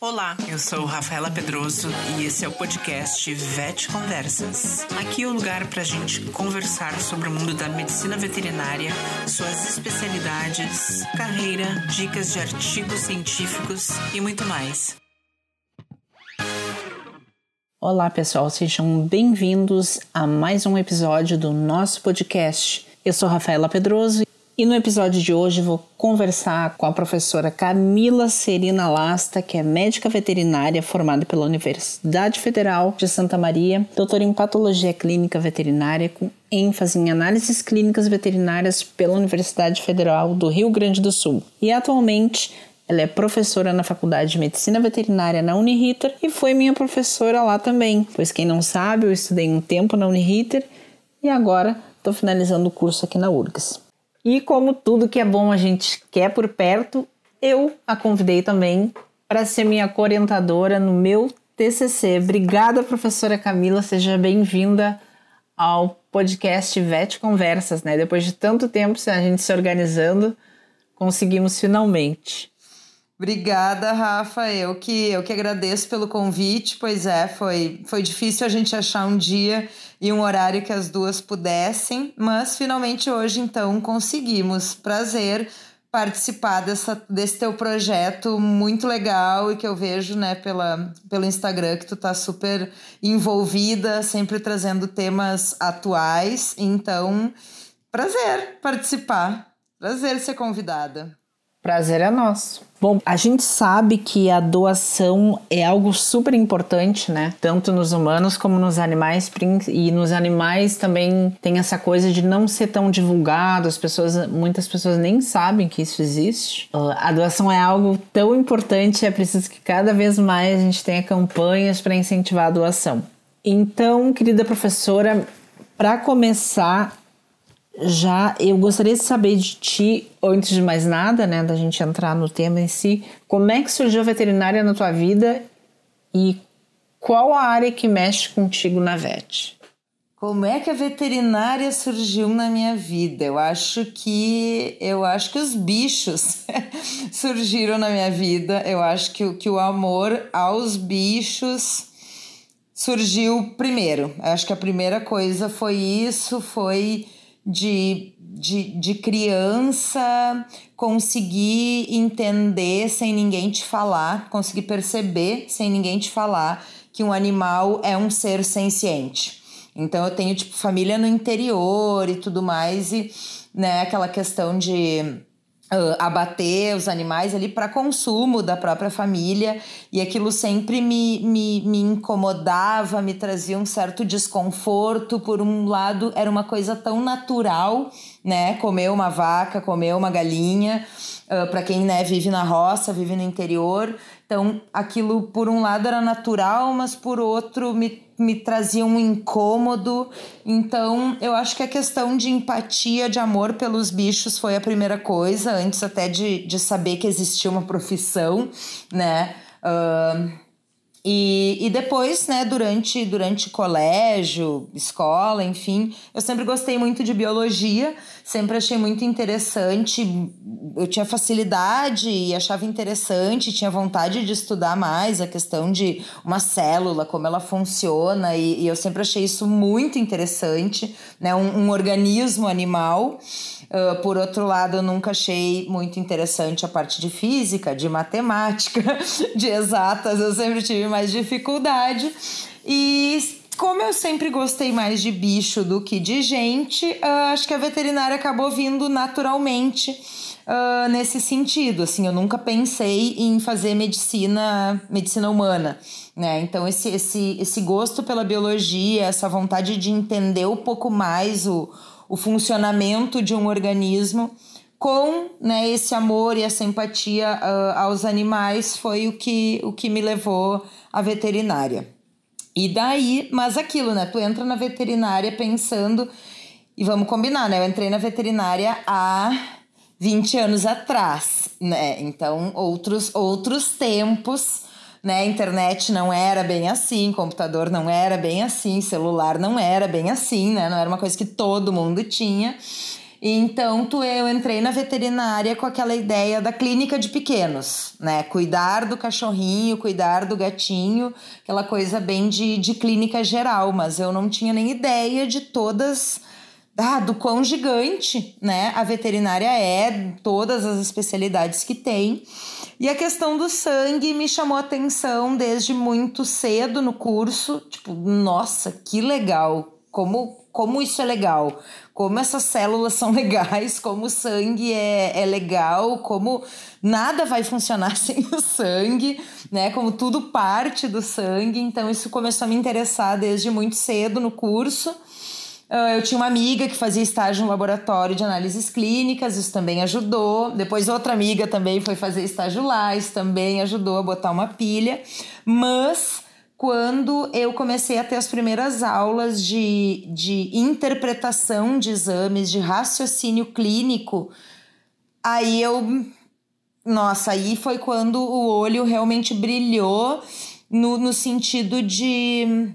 Olá, eu sou Rafaela Pedroso e esse é o podcast Vet Conversas. Aqui é o lugar para a gente conversar sobre o mundo da medicina veterinária, suas especialidades, carreira, dicas de artigos científicos e muito mais. Olá, pessoal, sejam bem-vindos a mais um episódio do nosso podcast. Eu sou Rafaela Pedroso e no episódio de hoje vou conversar com a professora Camila Serina Lasta, que é médica veterinária formada pela Universidade Federal de Santa Maria, doutora em patologia clínica veterinária com ênfase em análises clínicas veterinárias pela Universidade Federal do Rio Grande do Sul. E atualmente ela é professora na Faculdade de Medicina Veterinária na Uniriter e foi minha professora lá também, pois quem não sabe, eu estudei um tempo na Uniriter e agora estou finalizando o curso aqui na URGS. E como tudo que é bom a gente quer por perto, eu a convidei também para ser minha orientadora no meu TCC. Obrigada, professora Camila, seja bem-vinda ao podcast VET Conversas, né? Depois de tanto tempo a gente se organizando, conseguimos finalmente. Obrigada, Rafa. Eu que, eu que agradeço pelo convite. Pois é, foi, foi difícil a gente achar um dia e um horário que as duas pudessem, mas finalmente hoje, então, conseguimos. Prazer participar dessa, desse teu projeto muito legal e que eu vejo né, pela, pelo Instagram que tu tá super envolvida, sempre trazendo temas atuais. Então, prazer participar. Prazer ser convidada. Prazer é nosso. Bom, a gente sabe que a doação é algo super importante, né? Tanto nos humanos como nos animais. E nos animais também tem essa coisa de não ser tão divulgado. As pessoas, muitas pessoas nem sabem que isso existe. Ah, a doação é algo tão importante, é preciso que cada vez mais a gente tenha campanhas para incentivar a doação. Então, querida professora, para começar, já eu gostaria de saber de ti, antes de mais nada, né, da gente entrar no tema em si, como é que surgiu a veterinária na tua vida e qual a área que mexe contigo na VET? Como é que a veterinária surgiu na minha vida? Eu acho que eu acho que os bichos surgiram na minha vida. Eu acho que, que o amor aos bichos surgiu primeiro. Eu acho que a primeira coisa foi isso, foi de, de, de criança conseguir entender sem ninguém te falar, conseguir perceber sem ninguém te falar que um animal é um ser senciente. Então eu tenho tipo família no interior e tudo mais e né, aquela questão de uh, abater os animais ali para consumo da própria família e aquilo sempre me, me, me incomodava, me trazia um certo desconforto. Por um lado, era uma coisa tão natural, né? Comer uma vaca, comer uma galinha, uh, para quem né, vive na roça, vive no interior. Então, aquilo, por um lado, era natural, mas por outro, me me trazia um incômodo. Então, eu acho que a questão de empatia, de amor pelos bichos foi a primeira coisa, antes até de, de saber que existia uma profissão, né? Uh, e, e depois, né, durante, durante colégio, escola, enfim, eu sempre gostei muito de biologia, sempre achei muito interessante. Eu tinha facilidade e achava interessante, tinha vontade de estudar mais a questão de uma célula, como ela funciona, e, e eu sempre achei isso muito interessante, né, um, um organismo animal. Uh, por outro lado, eu nunca achei muito interessante a parte de física, de matemática, de exatas, eu sempre tive mais dificuldade. E como eu sempre gostei mais de bicho do que de gente, uh, acho que a veterinária acabou vindo naturalmente uh, nesse sentido. Assim, eu nunca pensei em fazer medicina, medicina humana. Né? Então, esse, esse, esse gosto pela biologia, essa vontade de entender um pouco mais o, o funcionamento de um organismo com né, esse amor e essa empatia uh, aos animais foi o que, o que me levou à veterinária. E daí, mas aquilo, né? Tu entra na veterinária pensando, e vamos combinar, né? Eu entrei na veterinária há 20 anos atrás, né? Então, outros, outros tempos, né? Internet não era bem assim, computador não era bem assim, celular não era bem assim, né? Não era uma coisa que todo mundo tinha. Então, tu, eu entrei na veterinária com aquela ideia da clínica de pequenos, né? Cuidar do cachorrinho, cuidar do gatinho, aquela coisa bem de, de clínica geral, mas eu não tinha nem ideia de todas. Ah, do quão gigante, né? A veterinária é, todas as especialidades que tem. E a questão do sangue me chamou atenção desde muito cedo no curso. Tipo, nossa, que legal! Como, como isso é legal! como essas células são legais, como o sangue é, é legal, como nada vai funcionar sem o sangue, né? Como tudo parte do sangue. Então, isso começou a me interessar desde muito cedo no curso. Uh, eu tinha uma amiga que fazia estágio no laboratório de análises clínicas, isso também ajudou. Depois, outra amiga também foi fazer estágio lá, isso também ajudou a botar uma pilha. Mas quando eu comecei a ter as primeiras aulas de, de interpretação de exames, de raciocínio clínico, aí eu. Nossa, aí foi quando o olho realmente brilhou no, no sentido de.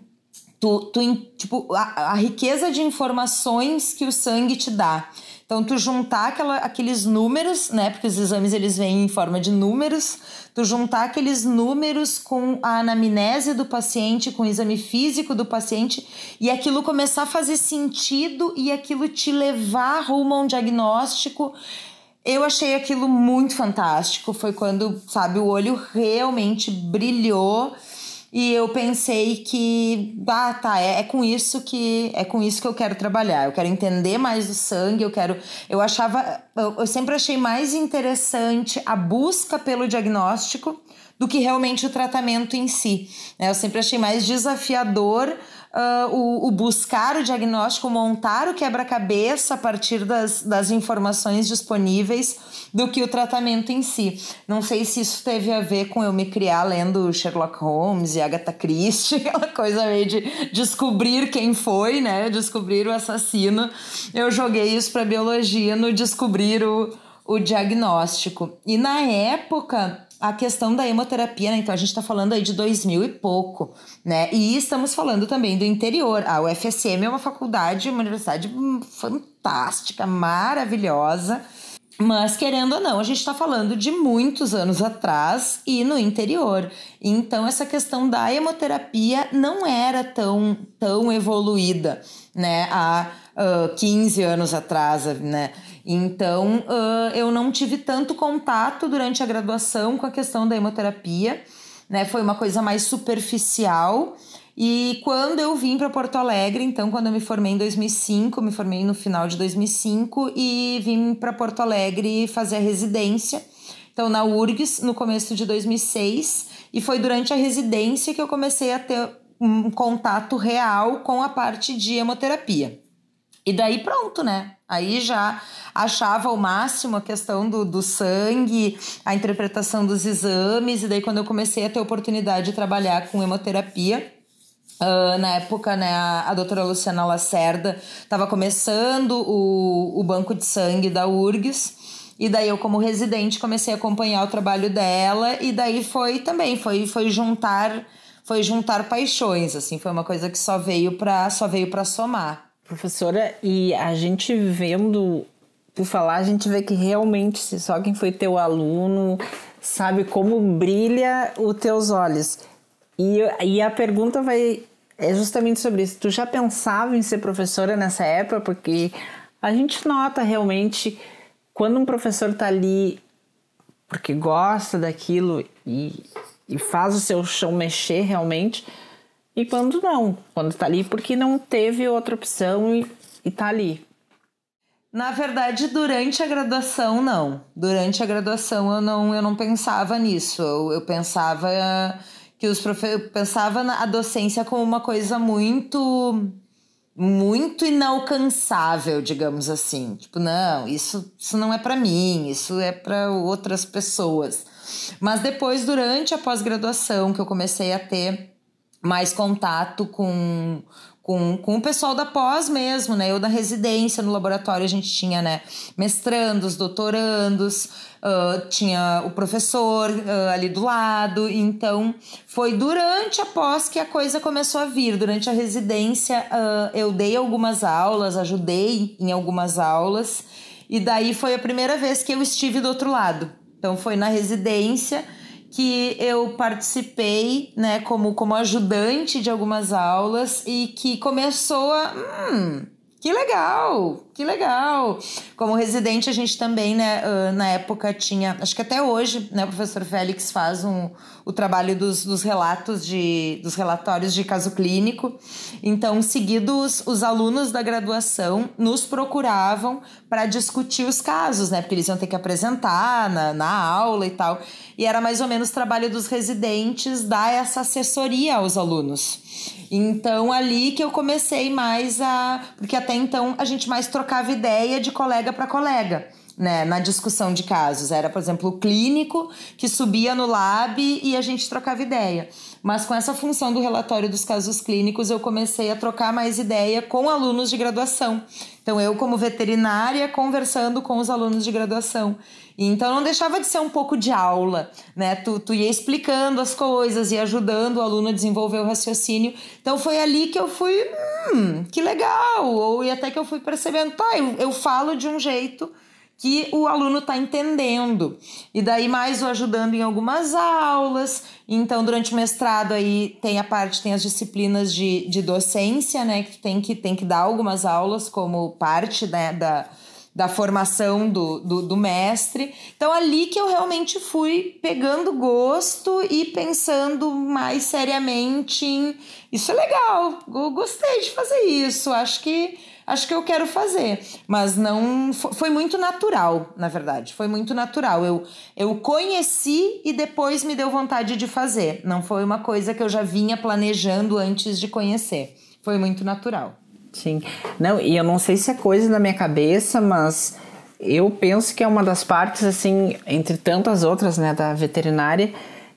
Tu, tu, tipo, a, a riqueza de informações que o sangue te dá. Então, tu juntar aquela, aqueles números, né? Porque os exames eles vêm em forma de números, tu juntar aqueles números com a anamnese do paciente, com o exame físico do paciente, e aquilo começar a fazer sentido e aquilo te levar rumo a um diagnóstico. Eu achei aquilo muito fantástico. Foi quando, sabe, o olho realmente brilhou e eu pensei que, ah, tá, é, é, com isso que é com isso que eu quero trabalhar. Eu quero entender mais do sangue, eu quero. Eu achava. Eu, eu sempre achei mais interessante a busca pelo diagnóstico do que realmente o tratamento em si. Né? Eu sempre achei mais desafiador uh, o, o, buscar o diagnóstico, montar o quebra-cabeça a partir das, das informações disponíveis do que o tratamento em si. Não sei se isso teve a ver com eu me criar lendo Sherlock Holmes e Agatha Christie, aquela coisa meio de descobrir quem foi, né? Descobrir o assassino. Eu joguei isso para biologia no descobrir o, o diagnóstico. E na época, a questão da hemoterapia, né? Então a gente está falando aí de 2000 e pouco, né? E estamos falando também do interior. A UFSM é uma faculdade, uma universidade fantástica, maravilhosa. Mas, querendo ou não, a gente está falando de muitos anos atrás e no interior. Então, essa questão da hemoterapia não era tão, tão evoluída, né? Há uh, 15 anos atrás, né? Então, uh, eu não tive tanto contato durante a graduação com a questão da hemoterapia, né? Foi uma coisa mais superficial. E quando eu vim para Porto Alegre, então, quando eu me formei em 2005, me formei no final de 2005 e vim para Porto Alegre fazer a residência. Então, na URGS, no começo de 2006, e foi durante a residência que eu comecei a ter um contato real com a parte de hemoterapia. E daí pronto, né? Aí já achava o máximo a questão do, do sangue, a interpretação dos exames, e daí quando eu comecei a ter oportunidade de trabalhar com hemoterapia, Uh, na época, né, a, a doutora Luciana Lacerda estava começando o, o banco de sangue da URGS, e daí eu, como residente, comecei a acompanhar o trabalho dela, e daí foi também, foi, foi juntar foi juntar paixões, assim, foi uma coisa que só veio para só veio para somar. Professora, e a gente vendo, por falar, a gente vê que realmente só quem foi teu aluno sabe como brilha os teus olhos. E, e a pergunta vai é justamente sobre isso. Tu já pensava em ser professora nessa época? Porque a gente nota realmente quando um professor está ali porque gosta daquilo e, e faz o seu chão mexer realmente, e quando não, quando está ali porque não teve outra opção e, está ali. Na verdade, durante a graduação, não. Durante a graduação eu não, eu não pensava nisso. Eu, eu pensava que os profe... eu pensava na docência como uma coisa muito muito inalcançável, digamos assim. Tipo, não, isso, isso não é para mim, isso é para outras pessoas. Mas depois, durante a pós-graduação, que eu comecei a ter mais contato com, com, com o pessoal da pós mesmo, né? Eu da residência no laboratório a gente tinha, né, mestrandos, doutorandos, uh, tinha o professor uh, ali do lado. Então, foi durante a pós que a coisa começou a vir. Durante a residência, uh, eu dei algumas aulas, ajudei em algumas aulas, e daí foi a primeira vez que eu estive do outro lado. Então, foi na residência que eu participei, né, como, como ajudante de algumas aulas e que começou a. Hum, que legal, que legal. Como residente, a gente também, né, na época tinha, acho que até hoje, né, o professor Félix faz um, o trabalho dos, dos relatos de, dos relatórios de caso clínico. Então, seguidos, os alunos da graduação nos procuravam para discutir os casos, né, porque eles iam ter que apresentar na, na aula e tal. E era mais ou menos trabalho dos residentes dar essa assessoria aos alunos. Então, ali que eu comecei mais a. Porque até então a gente mais trocava ideia de colega para colega. Né, na discussão de casos. Era, por exemplo, o clínico que subia no lab e a gente trocava ideia. Mas com essa função do relatório dos casos clínicos, eu comecei a trocar mais ideia com alunos de graduação. Então, eu, como veterinária, conversando com os alunos de graduação. Então não deixava de ser um pouco de aula, né? Tu, tu ia explicando as coisas e ajudando o aluno a desenvolver o raciocínio. Então foi ali que eu fui, hum, que legal! Ou e até que eu fui percebendo, tá, eu, eu falo de um jeito que o aluno está entendendo. E daí mais o ajudando em algumas aulas. Então, durante o mestrado aí tem a parte, tem as disciplinas de, de docência, né? Que tem que, tem que dar algumas aulas como parte né, da da formação do, do, do, mestre. Então, ali que eu realmente fui pegando gosto e pensando mais seriamente em isso é legal, eu gostei de fazer isso, acho que acho que eu quero fazer. Mas não foi muito natural, na verdade. Foi muito natural. Eu, eu conheci e depois me deu vontade de fazer. Não foi uma coisa que eu já vinha planejando antes de conhecer. Foi muito natural. Sim. Não, e eu não sei se é coisa da minha cabeça, mas eu penso que é uma das partes, assim, entre tantas outras, né, da veterinária,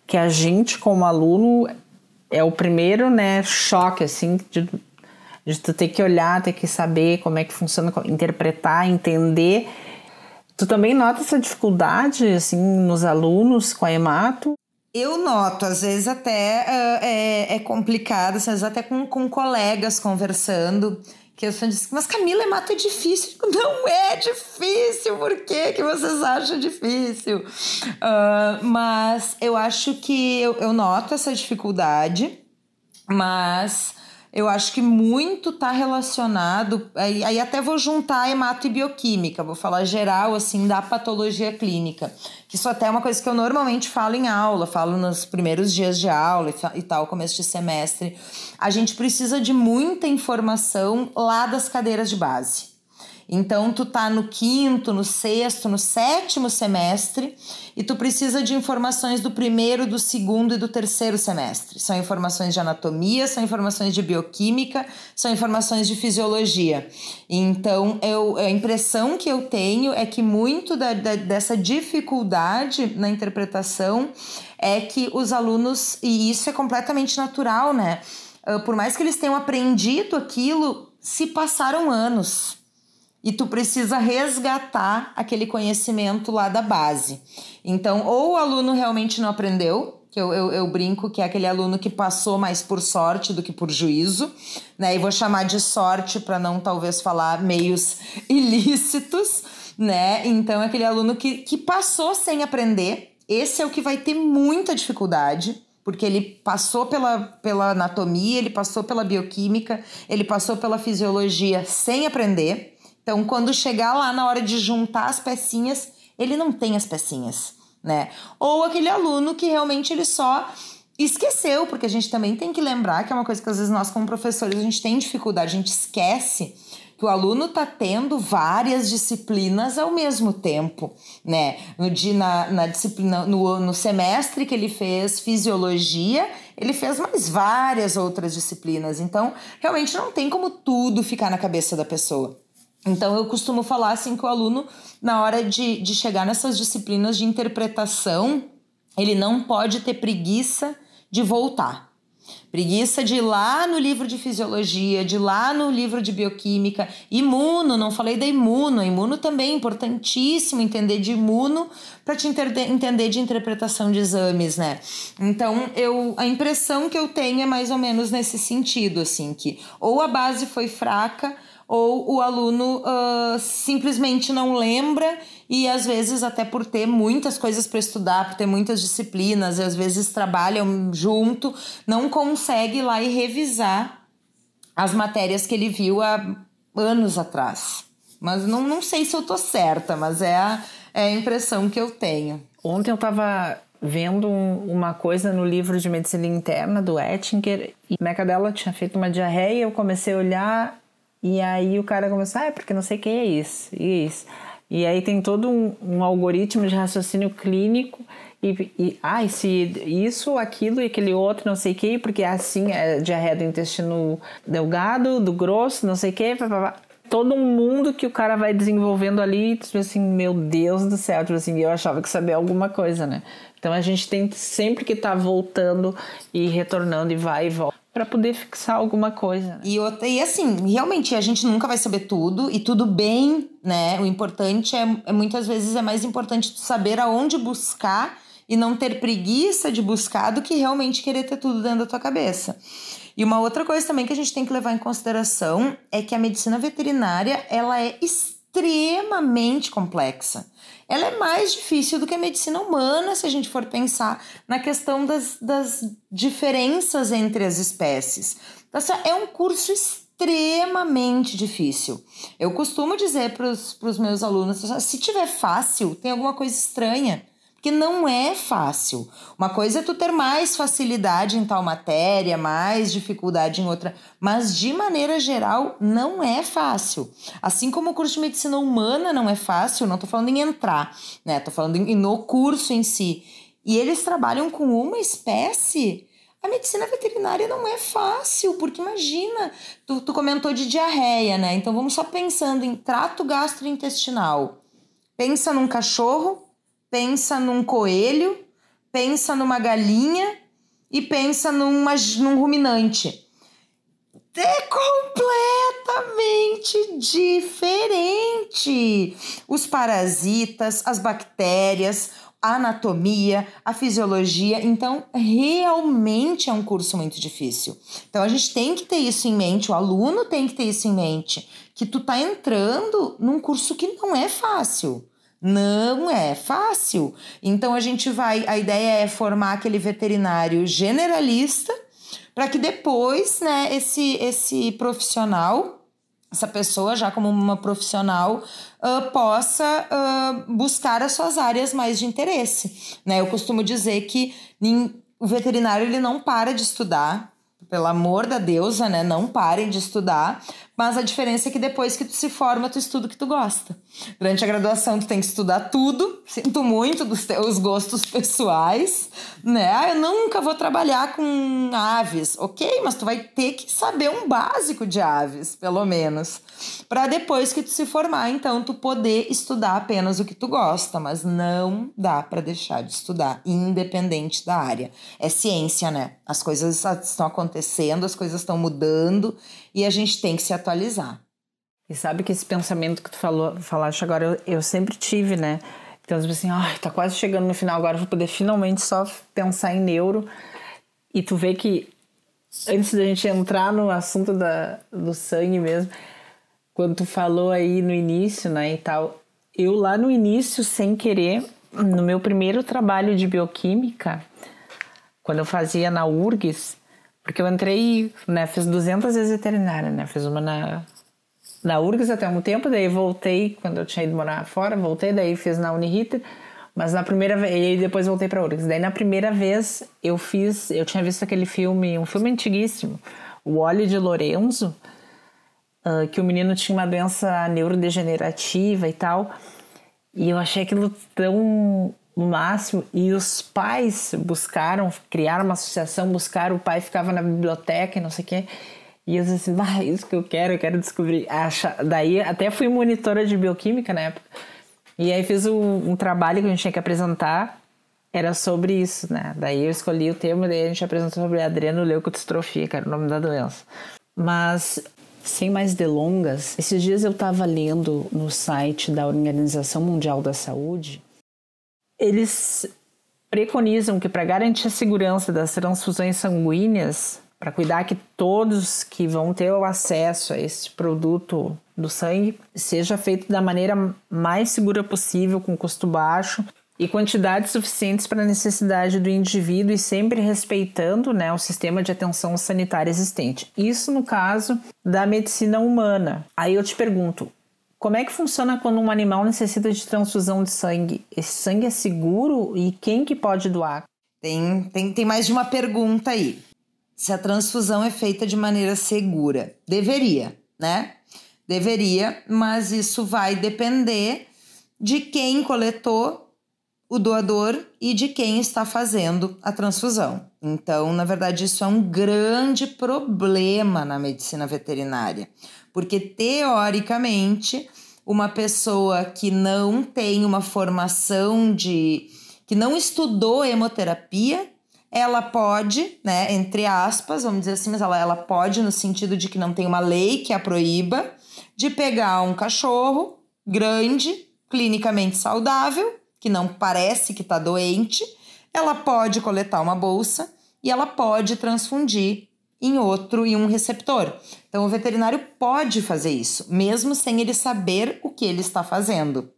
que a gente, como aluno, é o primeiro, né, choque, assim, de, de tu ter que olhar, ter que saber como é que funciona, interpretar, entender. Tu também nota essa dificuldade, assim, nos alunos com a hemato? Eu noto, às vezes até uh, é, é, complicado, às vezes até com, com colegas conversando, que eu dizem, mas Camila, é mato é difícil. Não é difícil, por que, que vocês acham difícil? Uh, mas eu acho que eu, eu noto essa dificuldade, mas eu acho que muito está relacionado. Aí, aí, até vou juntar hemato e bioquímica, vou falar geral assim da patologia clínica. Isso até é uma coisa que eu normalmente falo em aula, falo nos primeiros dias de aula e tal, começo de semestre. A gente precisa de muita informação lá das cadeiras de base. Então, tu tá no quinto, no sexto, no sétimo semestre e tu precisa de informações do primeiro, do segundo e do terceiro semestre. São informações de anatomia, são informações de bioquímica, são informações de fisiologia. Então, eu, a impressão que eu tenho é que muito da, da, dessa dificuldade na interpretação é que os alunos, e isso é completamente natural, né? Ah, por mais que eles tenham aprendido aquilo, se passaram anos e tu precisa resgatar aquele conhecimento lá da base. Então, ou o aluno realmente não aprendeu, que eu, eu, eu, brinco que é aquele aluno que passou mais por sorte do que por juízo, né? E vou chamar de sorte para não talvez falar meios ilícitos, né? Então, é aquele aluno que, que passou sem aprender. Esse é o que vai ter muita dificuldade, porque ele passou pela, pela anatomia, ele passou pela bioquímica, ele passou pela fisiologia sem aprender. Então, quando chegar lá na hora de juntar as pecinhas, ele não tem as pecinhas, né? Ou aquele aluno que realmente ele só esqueceu, porque a gente também tem que lembrar que é uma coisa que às vezes nós como professores a gente tem dificuldade, a gente esquece que o aluno está tendo várias disciplinas ao mesmo tempo, né? No, dia, na, na disciplina, no, no semestre que ele fez fisiologia, ele fez mais várias outras disciplinas. Então, realmente não tem como tudo ficar na cabeça da pessoa. Então, eu costumo falar assim que o aluno, na hora de, de chegar nessas disciplinas de interpretação, ele não pode ter preguiça de voltar. Preguiça de ir lá no livro de fisiologia, de ir lá no livro de bioquímica, imuno, não falei da imuno, imuno também é importantíssimo entender de imuno para te entender de interpretação de exames, né? Então, eu a impressão que eu tenho é mais ou menos nesse sentido, assim, que ou a base foi fraca ou o aluno uh, simplesmente não lembra e às vezes até por ter muitas coisas para estudar, por ter muitas disciplinas, e às vezes trabalham junto, não consegue ir lá e revisar as matérias que ele viu há anos atrás. Mas não, não sei se eu tô certa, mas é a, é a impressão que eu tenho. Ontem eu estava vendo um, uma coisa no livro de medicina interna do Ettinger e a meca dela tinha feito uma diarreia, eu comecei a olhar e aí o cara começou, ah, é porque não sei quem é isso, isso. E aí tem todo um, um algoritmo de raciocínio clínico e, e ah, se isso, aquilo e aquele outro, não sei o que, porque é assim é diarreia do intestino delgado, do grosso, não sei o que, todo um mundo que o cara vai desenvolvendo ali, tipo assim, meu Deus do céu, tipo assim, eu achava que sabia alguma coisa, né? Então a gente tem sempre que estar tá voltando e retornando e vai e volta para poder fixar alguma coisa. Né? E, outra, e assim, realmente a gente nunca vai saber tudo e tudo bem, né? O importante é, é muitas vezes é mais importante saber aonde buscar e não ter preguiça de buscar do que realmente querer ter tudo dentro da tua cabeça. E uma outra coisa também que a gente tem que levar em consideração é que a medicina veterinária ela é extremamente complexa ela é mais difícil do que a medicina humana, se a gente for pensar na questão das, das diferenças entre as espécies. Então, é um curso extremamente difícil. Eu costumo dizer para os meus alunos: se tiver fácil, tem alguma coisa estranha. Porque não é fácil. Uma coisa é tu ter mais facilidade em tal matéria, mais dificuldade em outra, mas de maneira geral não é fácil. Assim como o curso de medicina humana não é fácil, não tô falando em entrar, né? Tô falando em, no curso em si. E eles trabalham com uma espécie a medicina veterinária não é fácil, porque imagina, tu, tu, comentou de diarreia, né? Então vamos só pensando em trato gastrointestinal. Pensa num cachorro pensa num coelho, pensa numa galinha e pensa numa, num ruminante. É completamente diferente. Os parasitas, as bactérias, a anatomia, a fisiologia. Então, realmente é um curso muito difícil. Então, a gente tem que ter isso em mente, o aluno tem que ter isso em mente, que tu tá entrando num curso que não é fácil. Não é fácil. Então a gente vai, a ideia é formar aquele veterinário generalista para que depois, né, esse esse profissional, essa pessoa já como uma profissional uh, possa uh, buscar as suas áreas mais de interesse, né? Eu costumo dizer que o veterinário ele não para de estudar, pelo amor da deusa, né? Não parem de estudar, mas a diferença é que depois que tu se forma, tu estuda o que tu gosta. Durante a graduação, tu tem que estudar tudo. Sinto muito dos teus gostos pessoais, né? Ah, eu nunca vou trabalhar com aves. Ok, mas tu vai ter que saber um básico de aves, pelo menos. Para depois que tu se formar, então, tu poder estudar apenas o que tu gosta. Mas não dá para deixar de estudar, independente da área. É ciência, né? As coisas estão acontecendo, as coisas estão mudando e a gente tem que se atualizar. E sabe que esse pensamento que tu falou, falaste agora, eu, eu sempre tive, né? Então, tipo assim, ai, tá quase chegando no final, agora vou poder finalmente só pensar em neuro. E tu vê que antes da gente entrar no assunto da, do sangue mesmo, quando tu falou aí no início, né, e tal, eu lá no início, sem querer, no meu primeiro trabalho de bioquímica, quando eu fazia na URGS, porque eu entrei, né, fiz 200 vezes veterinária, né, fiz uma na, na URGS até um tempo, daí voltei, quando eu tinha ido morar fora, voltei, daí fiz na Uniriter, mas na primeira vez, e depois voltei para URGS. Daí na primeira vez eu fiz, eu tinha visto aquele filme, um filme antiguíssimo, O Óleo de Lorenzo, uh, que o menino tinha uma doença neurodegenerativa e tal, e eu achei aquilo tão no máximo, e os pais buscaram, criaram uma associação, buscaram, o pai ficava na biblioteca e não sei o quê. E eu disse assim, ah, isso que eu quero, eu quero descobrir. Acha... Daí até fui monitora de bioquímica na época. E aí fiz um, um trabalho que a gente tinha que apresentar. era sobre isso, né? Daí eu escolhi o tema, daí a gente apresentou sobre adrenoleucodistrofia, que era o nome da doença. Mas sem mais delongas, esses dias eu estava lendo no site da Organização Mundial da Saúde, eles preconizam que para garantir a segurança das transfusões sanguíneas, para cuidar que todos que vão ter o acesso a esse produto do sangue seja feito da maneira mais segura possível, com custo baixo e quantidades suficientes para a necessidade do indivíduo e sempre respeitando né, o sistema de atenção sanitária existente. Isso no caso da medicina humana. Aí eu te pergunto, como é que funciona quando um animal necessita de transfusão de sangue? Esse sangue é seguro e quem que pode doar? Tem, tem, tem mais de uma pergunta aí. Se a transfusão é feita de maneira segura. Deveria, né? Deveria, mas isso vai depender de quem coletou o doador e de quem está fazendo a transfusão. Então, na verdade, isso é um grande problema na medicina veterinária, porque teoricamente, uma pessoa que não tem uma formação de que não estudou hemoterapia, ela pode, né, entre aspas, vamos dizer assim, mas ela, ela pode no sentido de que não tem uma lei que a proíba de pegar um cachorro grande, clinicamente saudável que não parece que está doente, ela pode coletar uma bolsa e ela pode transfundir em outro, em um receptor. Então, o veterinário pode fazer isso, mesmo sem ele saber o que ele está fazendo.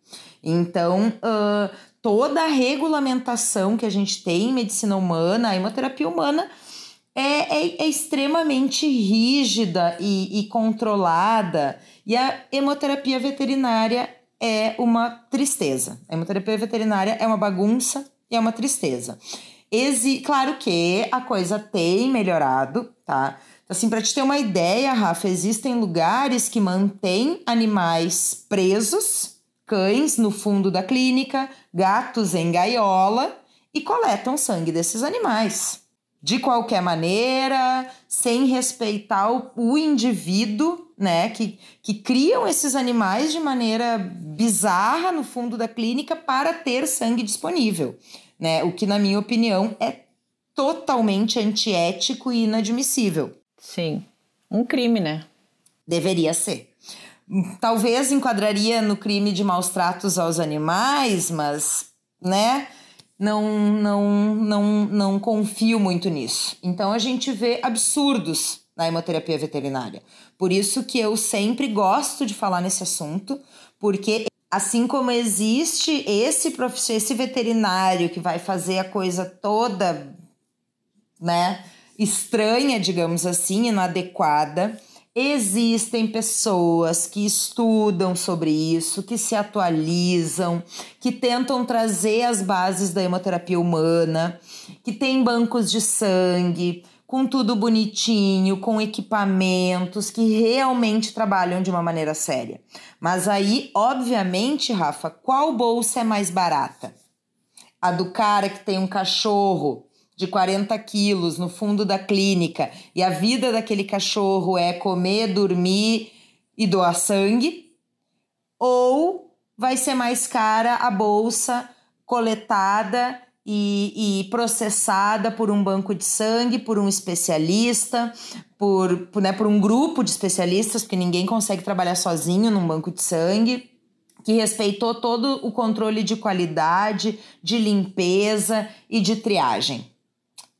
Então, uh, toda a regulamentação que a gente tem em medicina humana, a hemoterapia humana, é, é, é extremamente rígida e, e controlada. E a hemoterapia veterinária é uma tristeza. A hemoterapia veterinária é uma bagunça e é uma tristeza. Exi claro que a coisa tem melhorado, tá? Assim, para te ter uma ideia, Rafa, existem lugares que mantêm animais presos, cães no fundo da clínica, gatos em gaiola e coletam sangue desses animais de qualquer maneira, sem respeitar o, o, indivíduo, né? Que, que criam esses animais de maneira bizarra no fundo da clínica para ter sangue disponível, né? O que, na minha opinião, é totalmente antiético e inadmissível. Sim, um crime, né? Deveria ser. Talvez enquadraria no crime de maus tratos aos animais, mas, né? não, não, não, não confio muito nisso. Então a gente vê absurdos na hemoterapia veterinária. Por isso que eu sempre gosto de falar nesse assunto, porque assim como existe esse professor, esse veterinário que vai fazer a coisa toda, né, estranha, digamos assim, inadequada, Existem pessoas que estudam sobre isso, que se atualizam, que tentam trazer as bases da hemoterapia humana, que tem bancos de sangue, com tudo bonitinho, com equipamentos, que realmente trabalham de uma maneira séria. Mas aí, obviamente, Rafa, qual bolsa é mais barata? A do cara que tem um cachorro de 40 quilos no fundo da clínica e a vida daquele cachorro é comer, dormir e doar sangue, ou vai ser mais cara a bolsa coletada e, e, processada por um banco de sangue, por um especialista, por, por, né, por um grupo de especialistas, porque ninguém consegue trabalhar sozinho num banco de sangue, que respeitou todo o controle de qualidade, de limpeza e de triagem.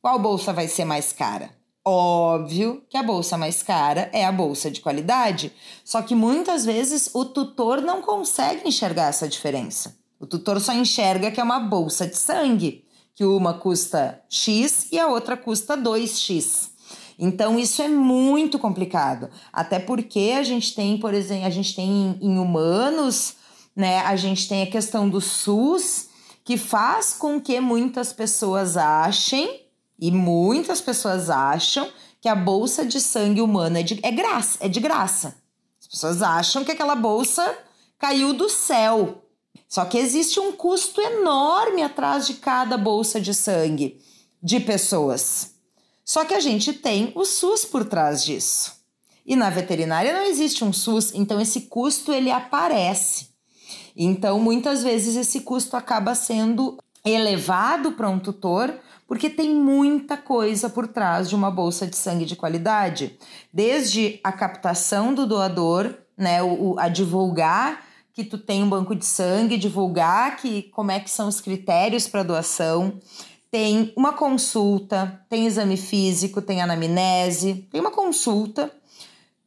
Qual bolsa vai ser mais cara? Óbvio que a bolsa mais cara é a bolsa de qualidade, só que muitas vezes o tutor não consegue enxergar essa diferença. O tutor só enxerga que é uma bolsa de sangue, que uma custa X e a outra custa 2X. Então isso é muito complicado, até porque a gente tem, por exemplo, a gente tem em humanos, né, a gente tem a questão do SUS, que faz com que muitas pessoas achem e muitas pessoas acham que a bolsa de sangue humana é de, é graça, é de graça. As pessoas acham que aquela bolsa caiu do céu. Só que existe um custo enorme atrás de cada bolsa de sangue de pessoas. Só que a gente tem o SUS por trás disso. E na veterinária não existe um SUS, então esse custo ele aparece. Então, muitas vezes esse custo acaba sendo elevado para um tutor, porque tem muita coisa por trás de uma bolsa de sangue de qualidade, desde a captação do doador, né, o, a divulgar que tu tem um banco de sangue, divulgar que como é que são os critérios para doação, tem uma consulta, tem exame físico, tem anamnese, tem uma consulta,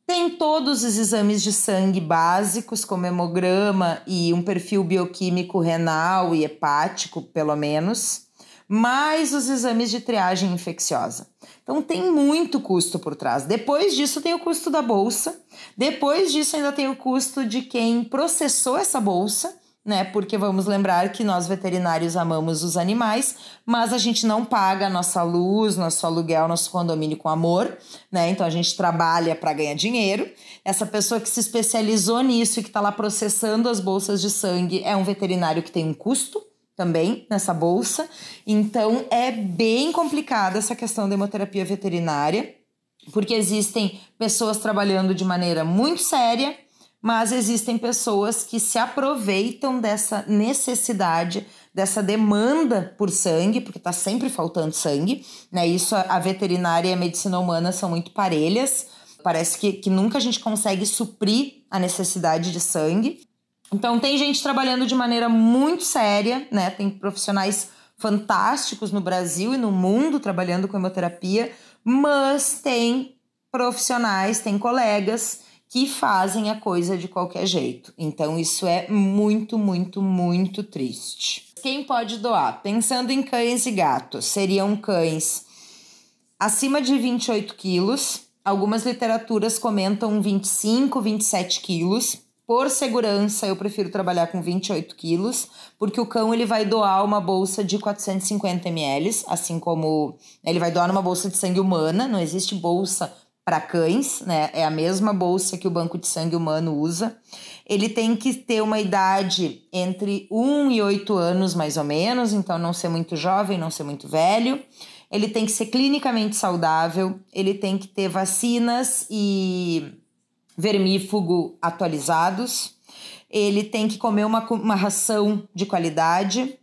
tem todos os exames de sangue básicos, como hemograma e um perfil bioquímico renal e hepático, pelo menos, mais os exames de triagem infecciosa. Então tem muito custo por trás. Depois disso tem o custo da bolsa, depois disso ainda tem o custo de quem processou essa bolsa né? Porque vamos lembrar que nós veterinários amamos os animais, mas a gente não paga nossa luz, nosso aluguel, nosso condomínio com amor, né? Então a gente trabalha para ganhar dinheiro. Essa pessoa que se especializou nisso e que está lá processando as bolsas de sangue é um veterinário que tem um custo também nessa bolsa. Então é bem complicada essa questão da hemoterapia veterinária, porque existem pessoas trabalhando de maneira muito séria mas existem pessoas que se aproveitam dessa necessidade, dessa demanda por sangue, porque está sempre faltando sangue, né? Isso a veterinária e a medicina humana são muito parelhas. Parece que, que nunca a gente consegue suprir a necessidade de sangue. Então tem gente trabalhando de maneira muito séria, né? Tem profissionais fantásticos no Brasil e no mundo trabalhando com hemoterapia, mas tem profissionais, tem colegas que fazem a coisa de qualquer jeito. Então isso é muito, muito, muito triste. Quem pode doar? Pensando em cães e gatos, seriam cães acima de 28 quilos. Algumas literaturas comentam 25, 27 quilos. Por segurança, eu prefiro trabalhar com 28 quilos, porque o cão ele vai doar uma bolsa de 450 ml, assim como ele vai doar uma bolsa de sangue humana, não existe bolsa para cães, né? É a mesma bolsa que o banco de sangue humano usa. Ele tem que ter uma idade entre 1 e 8 anos, mais ou menos, então não ser muito jovem, não ser muito velho. Ele tem que ser clinicamente saudável, ele tem que ter vacinas e vermífugo atualizados. Ele tem que comer uma, uma ração de qualidade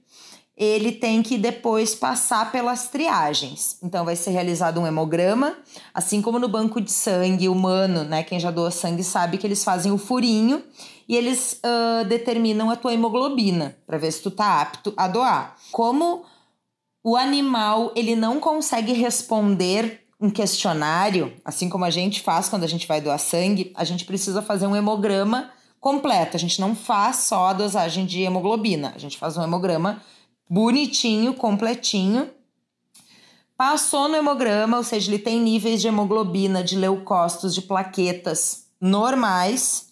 ele tem que depois passar pelas triagens. Então, vai ser realizado um hemograma, assim como no banco de sangue humano, né? Quem já doa sangue sabe que eles fazem o furinho e eles uh, determinam a tua hemoglobina para ver se tu tá apto a doar. Como o animal ele não consegue responder um questionário, assim como a gente faz quando a gente vai doar sangue, a gente precisa fazer um hemograma completo. A gente não faz só a dosagem de hemoglobina, a gente faz um hemograma bonitinho, completinho. Passou no hemograma, ou seja, ele tem níveis de hemoglobina, de leucócitos, de plaquetas normais.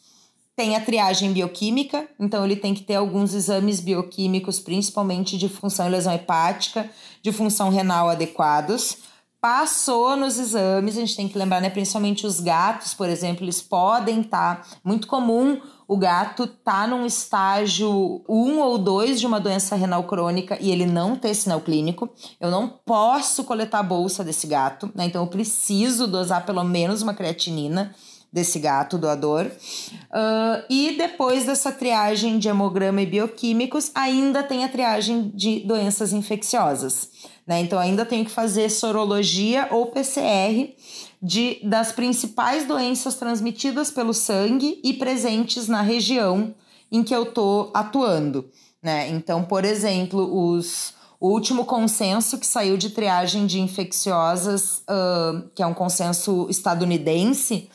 Tem a triagem bioquímica, então ele tem que ter alguns exames bioquímicos, principalmente de função e lesão hepática, de função renal adequados. Passou nos exames, a gente tem que lembrar, né? Principalmente os gatos, por exemplo, eles podem estar. Tá, muito comum o gato tá num estágio 1 ou 2 de uma doença renal crônica e ele não ter sinal clínico, eu não posso coletar a bolsa desse gato, né? Então eu preciso dosar pelo menos uma creatinina desse gato doador. Uh, e depois dessa triagem de hemograma e bioquímicos, ainda tem a triagem de doenças infecciosas. Né? Então ainda tenho que fazer sorologia ou PCR de, das principais doenças transmitidas pelo sangue e presentes na região em que eu estou atuando. Né? Então, por exemplo, os, o último consenso que saiu de triagem de infecciosas, uh, que é um consenso estadunidense,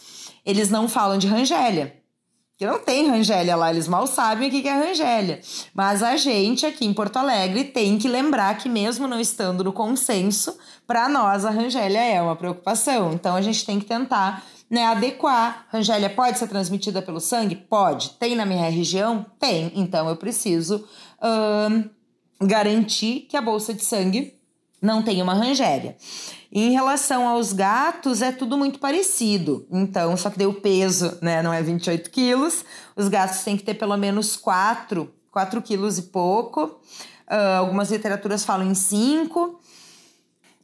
eles não falam de Rangélia. Que não tem Rangélia lá, eles mal sabem o que é Rangélia. Mas a gente aqui em Porto Alegre tem que lembrar que, mesmo não estando no consenso, para nós a Rangélia é uma preocupação. Então a gente tem que tentar né, adequar. Rangélia pode ser transmitida pelo sangue? Pode. Tem na minha região? Tem. Então eu preciso garantir que a bolsa de sangue não tenha uma Rangélia. Em relação aos gatos, é tudo muito parecido. Então, só que deu o peso, né? Não é 28 quilos. Os gatos têm que ter pelo menos 4, 4 quilos e pouco. Uh, algumas literaturas falam em 5.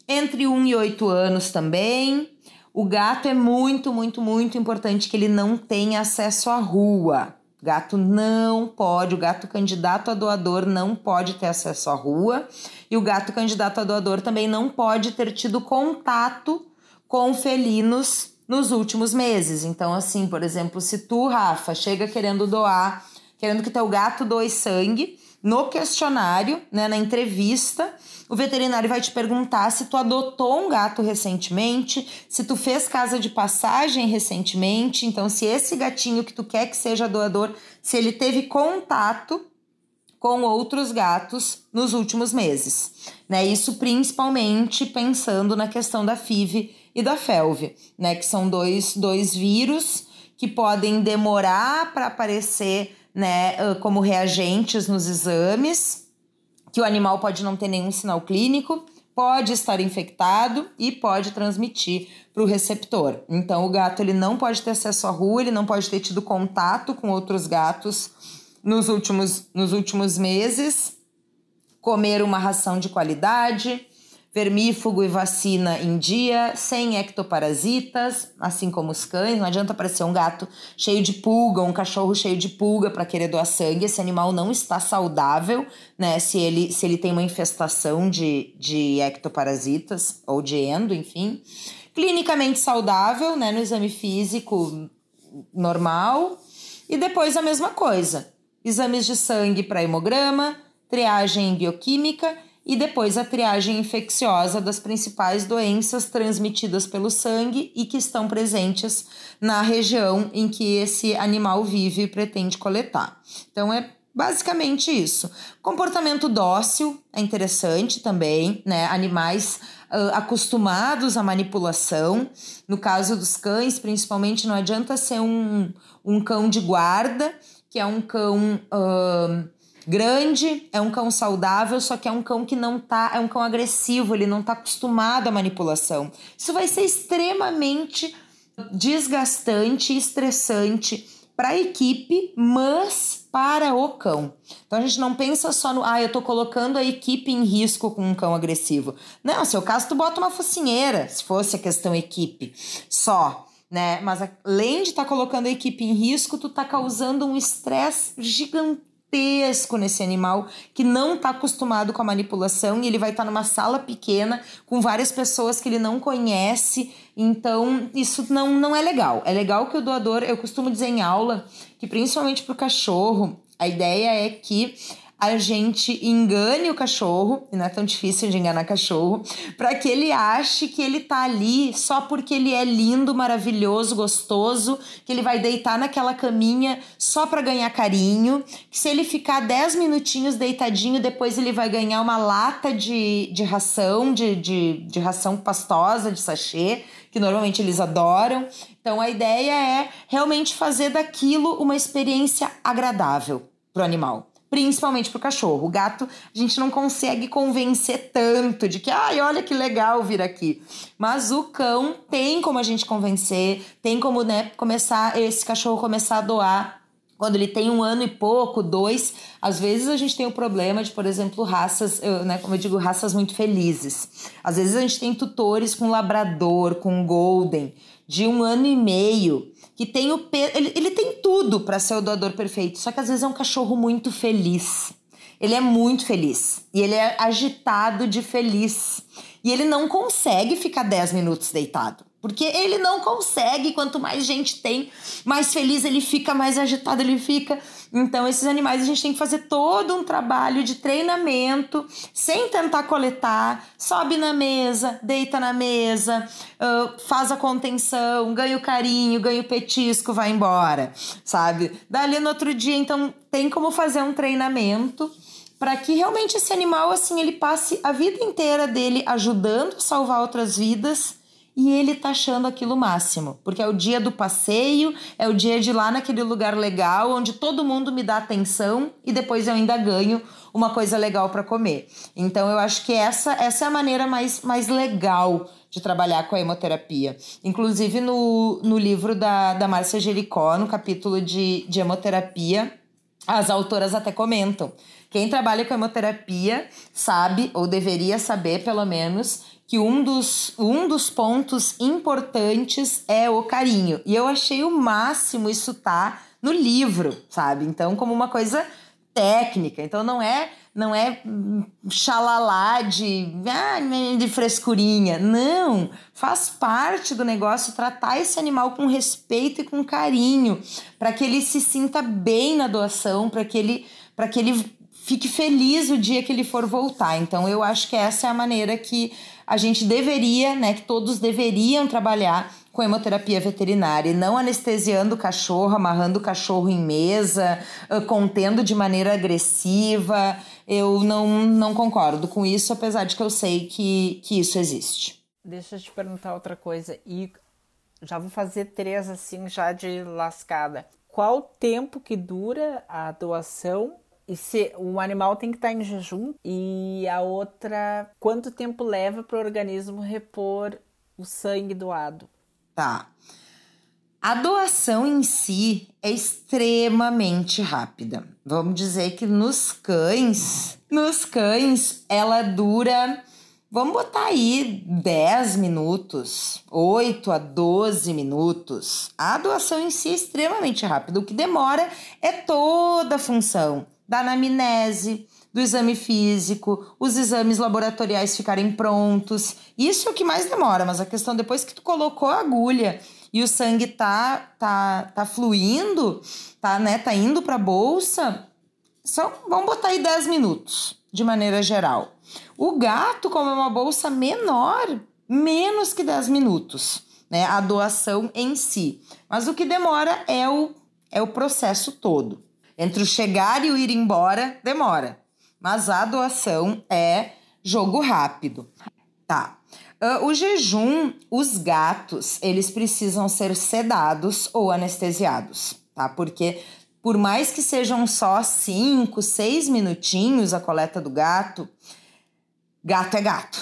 Entre 1 e 8 anos também. O gato é muito, muito, muito importante que ele não tenha acesso à rua. Gato não pode, o gato candidato a doador não pode ter acesso à rua e o gato candidato a doador também não pode ter tido contato com felinos nos últimos meses. Então, assim, por exemplo, se tu, Rafa, chega querendo doar, querendo que teu gato doe sangue, no questionário, né, na entrevista, o veterinário vai te perguntar se tu adotou um gato recentemente, se tu fez casa de passagem recentemente, então se esse gatinho que tu quer que seja doador, se ele teve contato com outros gatos nos últimos meses, né? Isso principalmente pensando na questão da FIV e da FeLV, né, que são dois, dois vírus que podem demorar para aparecer né, como reagentes nos exames, que o animal pode não ter nenhum sinal clínico, pode estar infectado e pode transmitir para o receptor. Então, o gato ele não pode ter acesso à rua, ele não pode ter tido contato com outros gatos nos últimos, nos últimos meses, comer uma ração de qualidade, vermífugo e vacina em dia, sem ectoparasitas, assim como os cães. Não adianta aparecer um gato cheio de pulga, um cachorro cheio de pulga para querer doar sangue. Esse animal não está saudável, né? Se ele, se ele tem uma infestação de, de ectoparasitas ou de endo, enfim. Clinicamente saudável, né? No exame físico normal. E depois a mesma coisa. Exames de sangue para hemograma, triagem bioquímica e depois a triagem infecciosa das principais doenças transmitidas pelo sangue e que estão presentes na região em que esse animal vive e pretende coletar. Então é basicamente isso. Comportamento dócil é interessante também, né? Animais uh, acostumados à manipulação. No caso dos cães, principalmente, não adianta ser um, um cão de guarda, que é um cão. Uh, grande, é um cão saudável, só que é um cão que não tá, é um cão agressivo, ele não tá acostumado à manipulação. Isso vai ser extremamente desgastante, estressante para a equipe, mas para o cão. Então a gente não pensa só no, ah, eu tô colocando a equipe em risco com um cão agressivo. Não, se é caso tu bota uma focinheira, se fosse a questão equipe, só né? Mas além de estar tá colocando a equipe em risco, tu tá causando um estresse gigantesco gigantesco nesse animal que não está acostumado com a manipulação e ele vai estar tá numa sala pequena com várias pessoas que ele não conhece. Então, isso não, não é legal. É legal que o doador, eu costumo dizer em aula, que principalmente para o cachorro, a ideia é que a gente engane o cachorro, e não é tão difícil de enganar cachorro, para que ele ache que ele tá ali só porque ele é lindo, maravilhoso, gostoso, que ele vai deitar naquela caminha só para ganhar carinho, que se ele ficar 10 minutinhos deitadinho, depois ele vai ganhar uma lata de, de ração, de, de, de ração pastosa, de sachê, que normalmente eles adoram. Então a ideia é realmente fazer daquilo uma experiência agradável para o animal principalmente para o cachorro. O gato, a gente não consegue convencer tanto de que, ai, olha que legal vir aqui. Mas o cão tem como a gente convencer, tem como, né, começar, esse cachorro começar a doar. Quando ele tem um ano e pouco, dois, às vezes a gente tem o problema de, por exemplo, raças, né, como eu digo, raças muito felizes. Às vezes a gente tem tutores com labrador, com golden, de um ano e meio que tem o ele, ele tem tudo para ser o doador perfeito, só que às vezes é um cachorro muito feliz. Ele é muito feliz e ele é agitado de feliz. E ele não consegue ficar 10 minutos deitado. Porque ele não consegue, quanto mais gente tem, mais feliz ele fica, mais agitado ele fica. Então, esses animais a gente tem que fazer todo um trabalho de treinamento, sem tentar coletar, sobe na mesa, deita na mesa, faz a contenção, ganha o carinho, ganha o petisco, vai embora, sabe? Dali no outro dia, então, tem como fazer um treinamento para que realmente esse animal, assim, ele passe a vida inteira dele ajudando a salvar outras vidas e ele tá achando aquilo máximo, porque é o dia do passeio, é o dia de ir lá naquele lugar legal onde todo mundo me dá atenção e depois eu ainda ganho uma coisa legal para comer. Então eu acho que essa essa é a maneira mais, mais legal de trabalhar com a hemoterapia. Inclusive no, no livro da, da Márcia Jericó, no capítulo de, de hemoterapia, as autoras até comentam. Quem trabalha com hemoterapia sabe, ou deveria saber pelo menos, que um dos, um dos pontos importantes é o carinho. E eu achei o máximo isso tá no livro, sabe? Então, como uma coisa técnica. Então, não é não é xalalá de, ah, de frescurinha. Não, faz parte do negócio tratar esse animal com respeito e com carinho, para que ele se sinta bem na doação, para que ele para que ele fique feliz o dia que ele for voltar. Então eu acho que essa é a maneira que a gente deveria, né, que todos deveriam trabalhar com hemoterapia veterinária e não anestesiando o cachorro, amarrando o cachorro em mesa, contendo de maneira agressiva. Eu não, não concordo com isso, apesar de que eu sei que, que isso existe. Deixa eu te perguntar outra coisa. E já vou fazer três assim, já de lascada. Qual o tempo que dura a doação e se o animal tem que estar em jejum e a outra quanto tempo leva para o organismo repor o sangue doado? Tá. A doação em si é extremamente rápida. Vamos dizer que nos cães, nos cães, ela dura, vamos botar aí 10 minutos, 8 a 12 minutos. A doação em si é extremamente rápida. O que demora é toda a função da anamnese, do exame físico, os exames laboratoriais ficarem prontos. Isso é o que mais demora, mas a questão depois que tu colocou a agulha e o sangue tá tá tá fluindo, tá, né, tá indo para a bolsa, só vamos botar aí 10 minutos, de maneira geral. O gato, como é uma bolsa menor, menos que 10 minutos, né, a doação em si. Mas o que demora é o é o processo todo. Entre o chegar e o ir embora, demora mas a doação é jogo rápido. Tá. Uh, o jejum, os gatos, eles precisam ser sedados ou anestesiados, tá? Porque por mais que sejam só 5, 6 minutinhos a coleta do gato, gato é gato.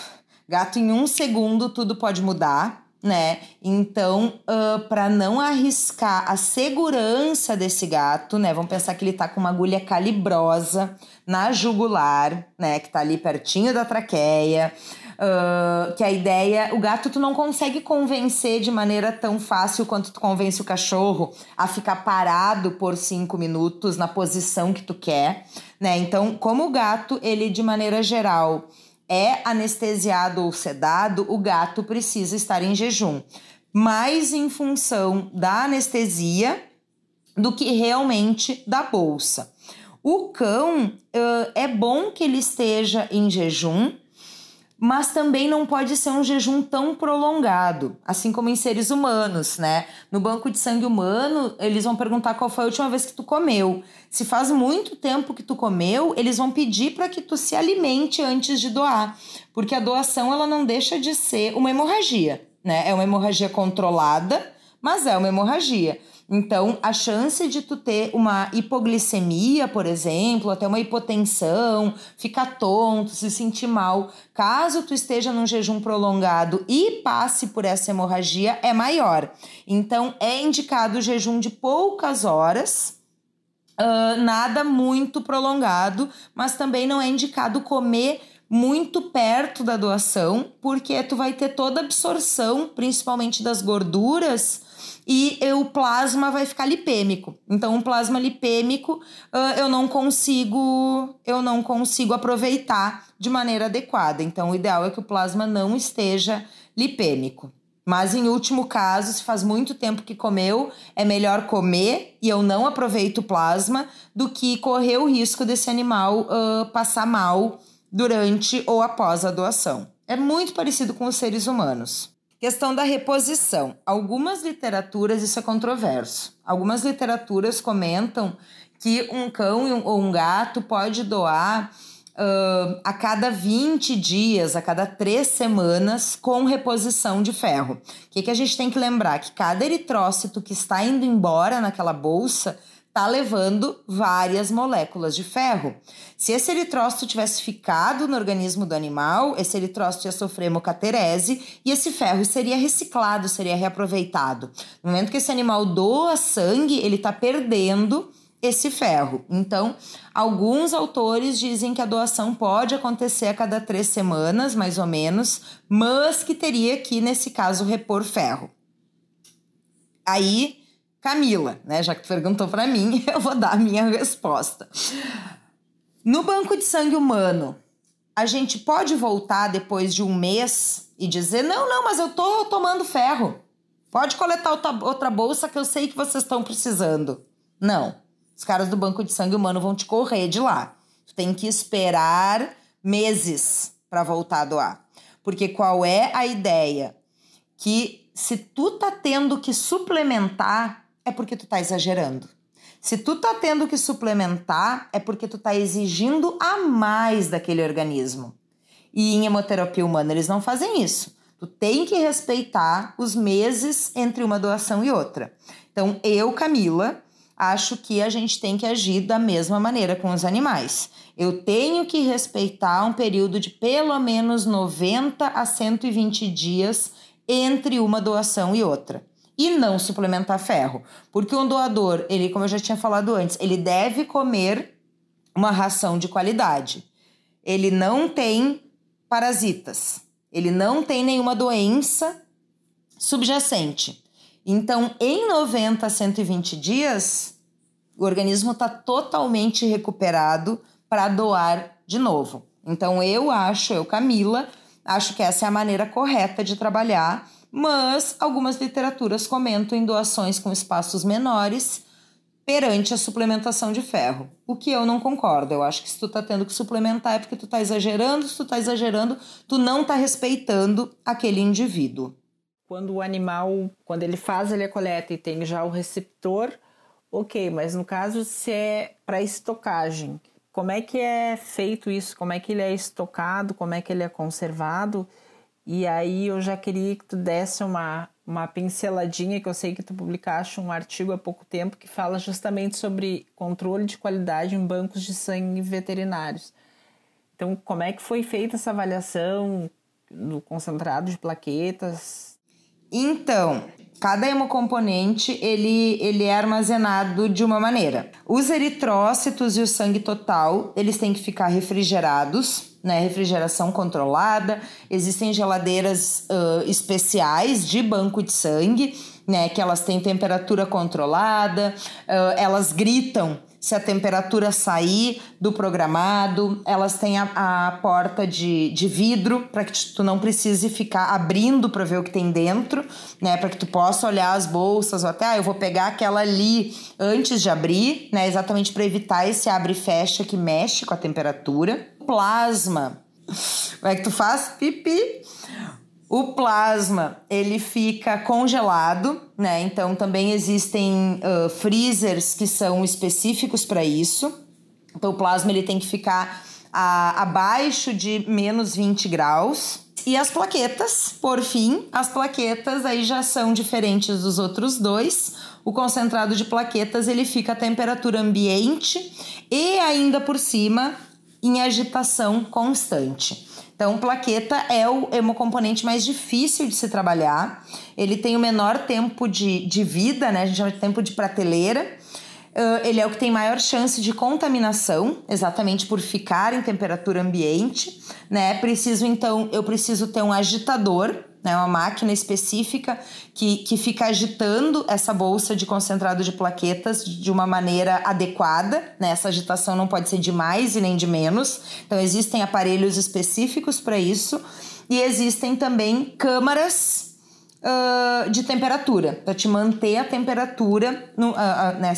Gato em um segundo tudo pode mudar né? Então, uh, para não arriscar a segurança desse gato, né? Vamos pensar que ele tá com uma agulha calibrosa na jugular, né? Que tá ali pertinho da traqueia. Uh, que a ideia, o gato tu não consegue convencer de maneira tão fácil quanto tu convence o cachorro a ficar parado por cinco minutos na posição que tu quer, né? Então, como o gato, ele de maneira geral é anestesiado ou sedado, o gato precisa estar em jejum, mais em função da anestesia do que realmente da bolsa. O cão uh, é bom que ele esteja em jejum, mas também não pode ser um jejum tão prolongado, assim como em seres humanos, né? No banco de sangue humano, eles vão perguntar qual foi a última vez que tu comeu. Se faz muito tempo que tu comeu, eles vão pedir para que tu se alimente antes de doar, porque a doação ela não deixa de ser uma hemorragia, né? É uma hemorragia controlada, mas é uma hemorragia. Então, a chance de tu ter uma hipoglicemia, por exemplo, até uma hipotensão, ficar tonto, se sentir mal, caso tu esteja num jejum prolongado e passe por essa hemorragia, é maior. Então, é indicado o jejum de poucas horas, uh, nada muito prolongado, mas também não é indicado comer muito perto da doação, porque tu vai ter toda a absorção, principalmente das gorduras, e o plasma vai ficar lipêmico. Então, o plasma lipêmico eu não consigo eu não consigo aproveitar de maneira adequada. Então, o ideal é que o plasma não esteja lipêmico. Mas em último caso, se faz muito tempo que comeu, é melhor comer e eu não aproveito o plasma do que correr o risco desse animal uh, passar mal durante ou após a doação. É muito parecido com os seres humanos. Questão da reposição. Algumas literaturas, isso é controverso. Algumas literaturas comentam que um cão ou um gato pode doar uh, a cada 20 dias, a cada três semanas, com reposição de ferro. O que, que a gente tem que lembrar? Que cada eritrócito que está indo embora naquela bolsa está levando várias moléculas de ferro. Se esse eritrócito tivesse ficado no organismo do animal, esse eritrócito ia sofrer hemocaterese e esse ferro seria reciclado, seria reaproveitado. No momento que esse animal doa sangue, ele está perdendo esse ferro. Então, alguns autores dizem que a doação pode acontecer a cada três semanas, mais ou menos, mas que teria que, nesse caso, repor ferro. Aí Camila, né? Já que tu perguntou para mim, eu vou dar a minha resposta. No banco de sangue humano, a gente pode voltar depois de um mês e dizer: não, não, mas eu tô tomando ferro. Pode coletar outra bolsa que eu sei que vocês estão precisando. Não. Os caras do banco de sangue humano vão te correr de lá. Tu tem que esperar meses para voltar a doar. Porque qual é a ideia? Que se tu tá tendo que suplementar, é porque tu tá exagerando. Se tu tá tendo que suplementar, é porque tu tá exigindo a mais daquele organismo. E em hemoterapia humana eles não fazem isso. Tu tem que respeitar os meses entre uma doação e outra. Então, eu, Camila, acho que a gente tem que agir da mesma maneira com os animais. Eu tenho que respeitar um período de pelo menos 90 a 120 dias entre uma doação e outra. E não suplementar ferro, porque um doador, ele, como eu já tinha falado antes, ele deve comer uma ração de qualidade. Ele não tem parasitas, ele não tem nenhuma doença subjacente. Então, em 90 a 120 dias, o organismo está totalmente recuperado para doar de novo. Então, eu acho, eu, Camila, acho que essa é a maneira correta de trabalhar, mas algumas literaturas comentam em doações com espaços menores perante a suplementação de ferro. O que eu não concordo. Eu acho que se tu tá tendo que suplementar é porque tu tá exagerando, se tu tá exagerando, tu não tá respeitando aquele indivíduo. Quando o animal, quando ele faz ali a coleta e tem já o receptor, ok, mas no caso se é para estocagem, como é que é feito isso? Como é que ele é estocado? Como é que ele é conservado? E aí eu já queria que tu desse uma, uma pinceladinha, que eu sei que tu publicaste um artigo há pouco tempo que fala justamente sobre controle de qualidade em bancos de sangue veterinários. Então, como é que foi feita essa avaliação no concentrado de plaquetas? Então, cada hemocomponente ele, ele é armazenado de uma maneira. Os eritrócitos e o sangue total, eles têm que ficar refrigerados, né? Refrigeração controlada. Existem geladeiras uh, especiais de banco de sangue, né? Que elas têm temperatura controlada, uh, elas gritam se a temperatura sair do programado, elas têm a, a porta de, de vidro para que tu não precise ficar abrindo para ver o que tem dentro, né? Para que tu possa olhar as bolsas ou até, ah, eu vou pegar aquela ali antes de abrir, né? Exatamente para evitar esse abre e fecha que mexe com a temperatura. Plasma. Como é que tu faz? Pipi. O plasma, ele fica congelado, né? Então também existem uh, freezers que são específicos para isso. Então o plasma ele tem que ficar a, abaixo de menos 20 graus. E as plaquetas, por fim, as plaquetas aí já são diferentes dos outros dois. O concentrado de plaquetas ele fica a temperatura ambiente e ainda por cima em agitação constante. Então, plaqueta é o hemocomponente mais difícil de se trabalhar. Ele tem o menor tempo de, de vida, né? A gente chama de tempo de prateleira. Uh, ele é o que tem maior chance de contaminação, exatamente por ficar em temperatura ambiente, né? Preciso então, eu preciso ter um agitador né, uma máquina específica que, que fica agitando essa bolsa de concentrado de plaquetas de uma maneira adequada. Né? Essa agitação não pode ser de mais e nem de menos. Então, existem aparelhos específicos para isso. E existem também câmaras uh, de temperatura, para te manter a temperatura, no, uh, uh, né,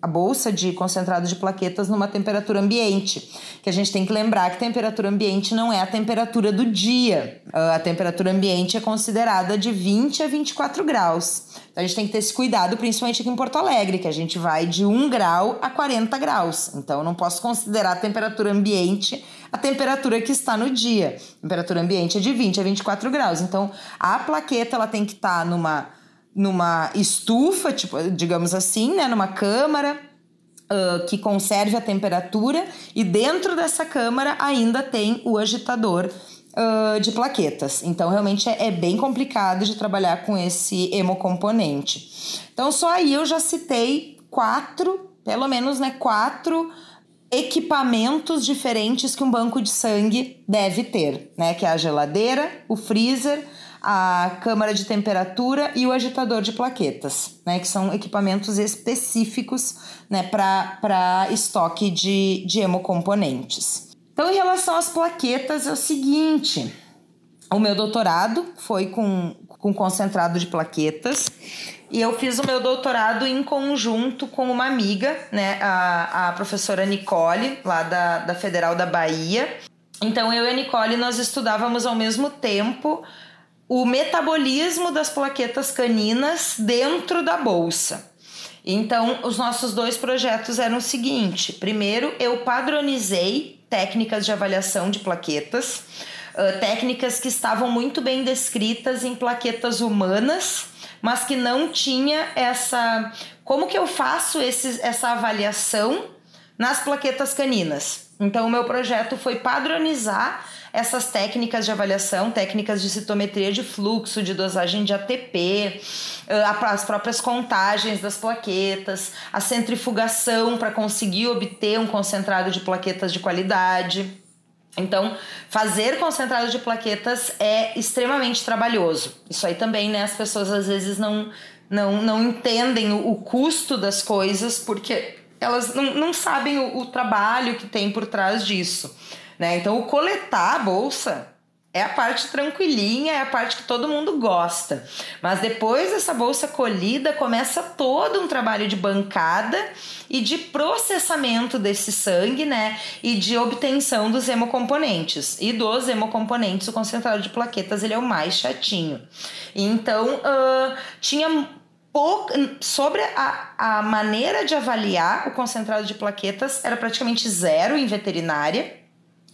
a bolsa de concentrado de plaquetas numa temperatura ambiente. Que a gente tem que lembrar que temperatura ambiente não é a temperatura do dia. a temperatura ambiente é considerada de 20 a 24 graus. Então a gente tem que ter esse cuidado, principalmente aqui em Porto Alegre, que a gente vai de 1 grau a 40 graus. Então eu não posso considerar a temperatura ambiente a temperatura que está no dia. A temperatura ambiente é de 20 a 24 graus. Então a plaqueta ela tem que estar numa, numa estufa, tipo, digamos assim, né, numa câmara Uh, que conserve a temperatura e dentro dessa câmara ainda tem o agitador uh, de plaquetas. Então, realmente é, é, bem complicado de trabalhar com esse hemocomponente. Então, só aí eu já citei quatro, pelo menos, né, quatro equipamentos diferentes que um banco de sangue deve ter, né? Que é a geladeira, o freezer, a câmara de temperatura e o agitador de plaquetas, né, que são equipamentos específicos né, para estoque de, de hemocomponentes. Então, em relação às plaquetas, é o seguinte: o meu doutorado foi com, com concentrado de plaquetas. E eu fiz o meu doutorado em conjunto com uma amiga, né, a, a professora Nicole, lá da, da Federal da Bahia. Então eu e a Nicole nós estudávamos ao mesmo tempo o metabolismo das plaquetas caninas dentro da bolsa. Então, os nossos dois projetos eram o seguinte: primeiro, eu padronizei técnicas de avaliação de plaquetas, uh, técnicas que estavam muito bem descritas em plaquetas humanas, mas que não tinha essa. Como que eu faço esse, essa avaliação nas plaquetas caninas? Então, o meu projeto foi padronizar essas técnicas de avaliação, técnicas de citometria de fluxo, de dosagem de ATP, as próprias contagens das plaquetas, a centrifugação para conseguir obter um concentrado de plaquetas de qualidade. Então, fazer concentrado de plaquetas é extremamente trabalhoso. Isso aí também, né? As pessoas às vezes não, não, não entendem o, o custo das coisas porque elas não, não sabem o, o trabalho que tem por trás disso. Né? Então, o coletar a bolsa é a parte tranquilinha, é a parte que todo mundo gosta. Mas depois dessa bolsa colhida, começa todo um trabalho de bancada e de processamento desse sangue, né? E de obtenção dos hemocomponentes. E dos hemocomponentes, o concentrado de plaquetas ele é o mais chatinho. Então, uh, tinha pouco. Sobre a, a maneira de avaliar o concentrado de plaquetas, era praticamente zero em veterinária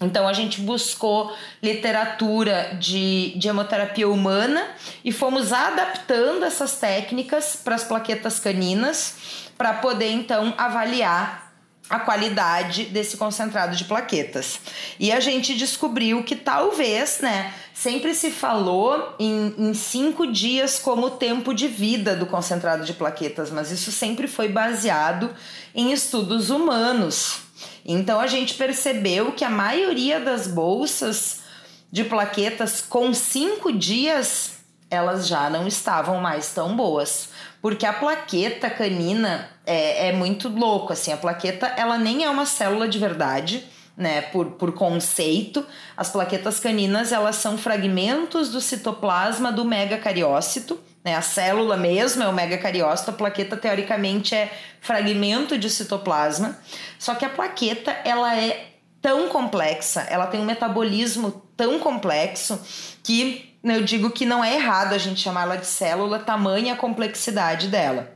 então a gente buscou literatura de, de hemoterapia humana e fomos adaptando essas técnicas para as plaquetas caninas para poder então avaliar a qualidade desse concentrado de plaquetas. E a gente descobriu que talvez, né, sempre se falou em, em cinco dias como tempo de vida do concentrado de plaquetas, mas isso sempre foi baseado em estudos humanos. Então a gente percebeu que a maioria das bolsas de plaquetas com cinco dias elas já não estavam mais tão boas. Porque a plaqueta canina é, é muito louco, assim, a plaqueta ela nem é uma célula de verdade, né, por, por conceito. As plaquetas caninas, elas são fragmentos do citoplasma do megacariócito, né? A célula mesmo é o megacariócito, a plaqueta teoricamente é fragmento de citoplasma. Só que a plaqueta, ela é tão complexa, ela tem um metabolismo tão complexo que eu digo que não é errado a gente chamar ela de célula, tamanha a complexidade dela.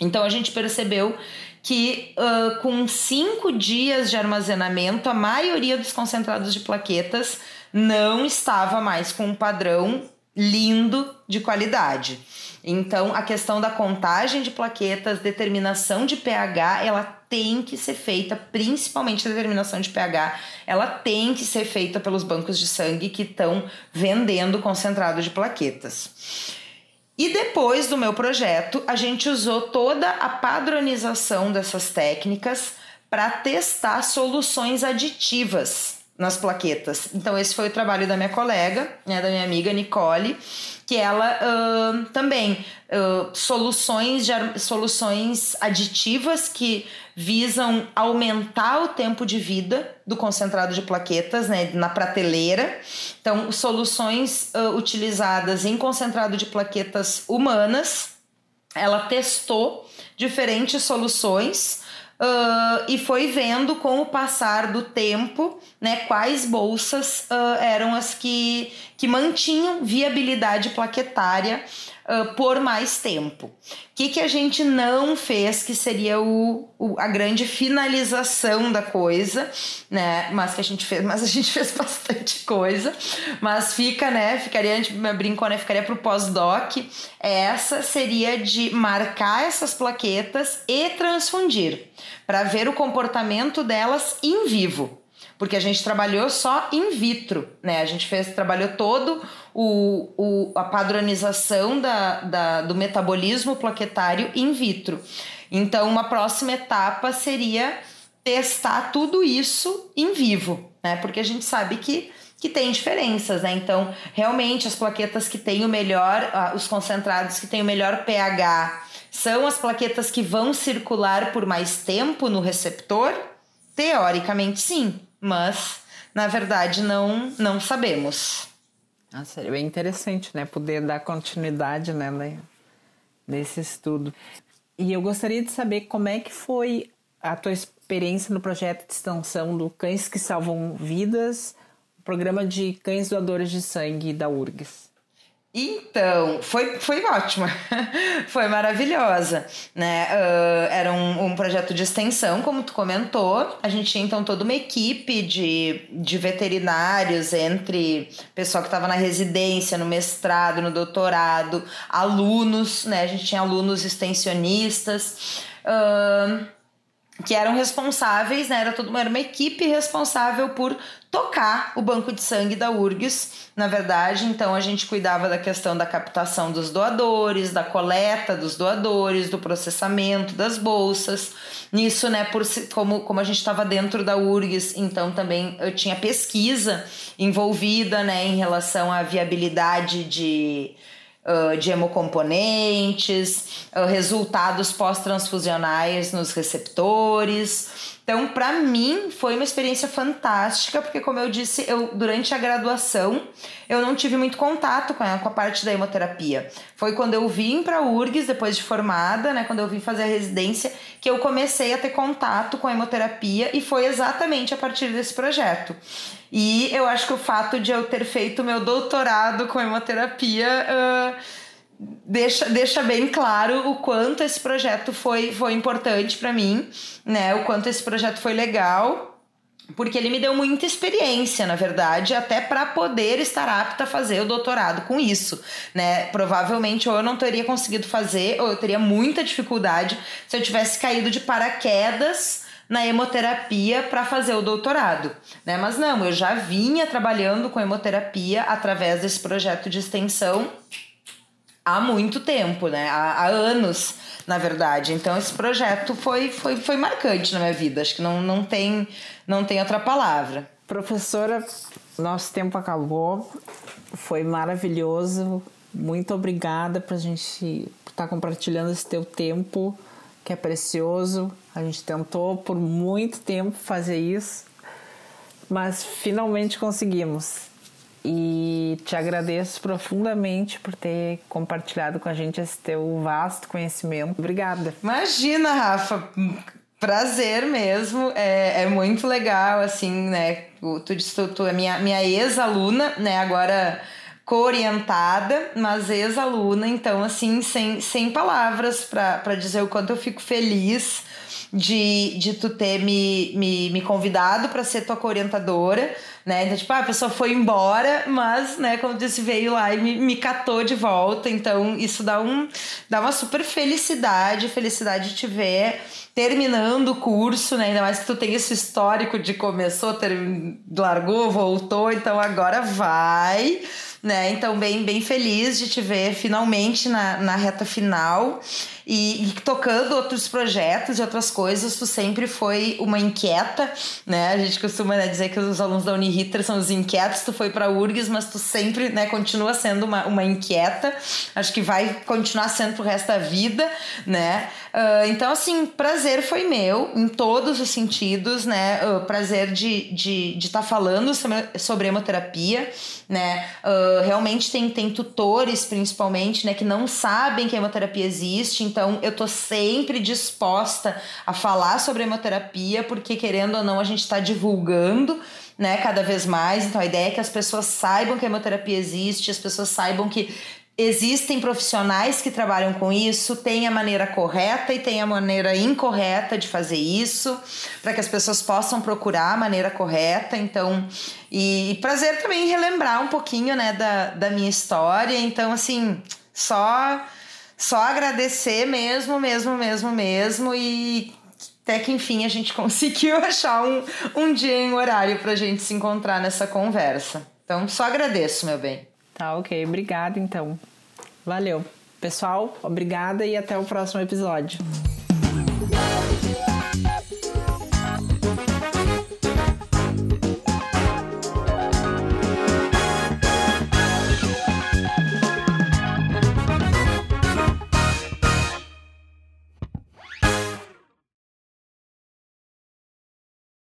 Então a gente percebeu que uh, com cinco dias de armazenamento, a maioria dos concentrados de plaquetas não estava mais com um padrão lindo de qualidade. Então, a questão da contagem de plaquetas, determinação de pH, ela tem que ser feita, principalmente a determinação de pH, ela tem que ser feita pelos bancos de sangue que estão vendendo concentrado de plaquetas. E depois do meu projeto, a gente usou toda a padronização dessas técnicas para testar soluções aditivas nas plaquetas. Então, esse foi o trabalho da minha colega, né, da minha amiga Nicole, que ela uh, também uh, soluções, de, soluções aditivas que visam aumentar o tempo de vida do concentrado de plaquetas né, na prateleira. Então, soluções uh, utilizadas em concentrado de plaquetas humanas. Ela testou diferentes soluções uh, e foi vendo com o passar do tempo né, quais bolsas uh, eram as que, que mantinham viabilidade plaquetária uh, por mais tempo. O que, que a gente não fez que seria o, o, a grande finalização da coisa, né? Mas que a gente fez, mas a gente fez bastante coisa. Mas fica, né? Ficaria, a gente brincou, né? Ficaria pro pós-doc. Essa seria de marcar essas plaquetas e transfundir para ver o comportamento delas em vivo porque a gente trabalhou só in vitro, né? A gente fez, trabalhou todo o, o, a padronização da, da, do metabolismo plaquetário in vitro. Então, uma próxima etapa seria testar tudo isso em vivo, né? Porque a gente sabe que que tem diferenças, né? Então, realmente as plaquetas que têm o melhor, os concentrados que têm o melhor pH, são as plaquetas que vão circular por mais tempo no receptor? Teoricamente sim, mas na verdade não não sabemos. Ah, seria bem interessante, né? Poder dar continuidade, né, nesse estudo. E eu gostaria de saber como é que foi a tua experiência no projeto de extensão do Cães que Salvam Vidas, programa de cães doadores de sangue da URGS. Então, foi, foi ótima, foi maravilhosa, né? Uh, era um, um projeto de extensão, como tu comentou. A gente tinha então toda uma equipe de, de veterinários, entre pessoal que estava na residência, no mestrado, no doutorado, alunos, né? A gente tinha alunos extensionistas. Uh, que eram responsáveis, né? Era, toda uma, era uma equipe responsável por tocar o banco de sangue da URGS, na verdade. Então a gente cuidava da questão da captação dos doadores, da coleta dos doadores, do processamento das bolsas. Nisso, né, por como, como a gente estava dentro da URGS, então também eu tinha pesquisa envolvida, né, em relação à viabilidade de de hemocomponentes, uh, resultados pós-transfusionais nos receptores. Então, para mim, foi uma experiência fantástica, porque, como eu disse, eu durante a graduação eu não tive muito contato com a, com a parte da hemoterapia. Foi quando eu vim para a URGS, depois de formada, né, quando eu vim fazer a residência, que eu comecei a ter contato com a hemoterapia e foi exatamente a partir desse projeto. E eu acho que o fato de eu ter feito meu doutorado com hemoterapia. Uh, deixa, deixa bem claro o quanto esse projeto foi, foi importante para mim, né? O quanto esse projeto foi legal. Porque ele me deu muita experiência, na verdade, até para poder estar apta a fazer o doutorado com isso, né? Provavelmente ou eu não teria conseguido fazer, ou eu teria muita dificuldade se eu tivesse caído de paraquedas na hemoterapia para fazer o doutorado, né? Mas não, eu já vinha trabalhando com hemoterapia através desse projeto de extensão há muito tempo, né? Há, há, anos, na verdade. Então esse projeto foi, foi, foi marcante na minha vida. Acho que não, não, tem, não tem outra palavra. Professora, nosso tempo acabou. Foi maravilhoso. Muito obrigada por a gente estar tá compartilhando esse teu tempo, que é precioso. A gente tentou por muito tempo fazer isso, mas finalmente conseguimos e te agradeço profundamente por ter compartilhado com a gente esse teu vasto conhecimento. Obrigada. Imagina, Rafa. Prazer mesmo, é, é muito legal, assim, né? Tu tu, tu é minha, minha ex-aluna, né? Agora co-orientada, mas ex-aluna, então, assim, sem, sem palavras para dizer o quanto eu fico feliz de, de tu ter me, me, me convidado para ser tua co-orientadora né? Então, tipo, ah, a pessoa foi embora, mas, né, como disse, veio lá e me, me catou de volta. Então, isso dá, um, dá uma super felicidade, felicidade de te ver terminando o curso, né? Ainda mais que tu tem esse histórico de começou, ter, largou, voltou, então agora vai né? Então, bem, bem feliz de te ver finalmente na, na reta final e, e, tocando outros projetos e outras coisas. Tu sempre foi uma inquieta, né? A gente costuma né, dizer que os alunos da Uniriter são os inquietos. Tu foi para URGS, mas tu sempre né, continua sendo uma, uma inquieta. Acho que vai continuar sendo pro resto da vida, né? Uh, então, assim, prazer foi meu em todos os sentidos, né? Uh, prazer de estar de, de tá falando sobre, sobre hemoterapia, né? Uh, realmente tem, tem tutores, principalmente, né, que não sabem que a hemoterapia existe. Então, eu tô sempre disposta a falar sobre hemoterapia, porque querendo ou não, a gente está divulgando né, cada vez mais. Então a ideia é que as pessoas saibam que a hemoterapia existe, as pessoas saibam que Existem profissionais que trabalham com isso, tem a maneira correta e tem a maneira incorreta de fazer isso, para que as pessoas possam procurar a maneira correta. Então, e, e prazer também relembrar um pouquinho, né, da, da minha história. Então, assim, só só agradecer mesmo, mesmo, mesmo, mesmo e até que enfim a gente conseguiu achar um, um dia em horário para a gente se encontrar nessa conversa. Então, só agradeço, meu bem. Tá, ok. Obrigada, então. Valeu. Pessoal, obrigada e até o próximo episódio.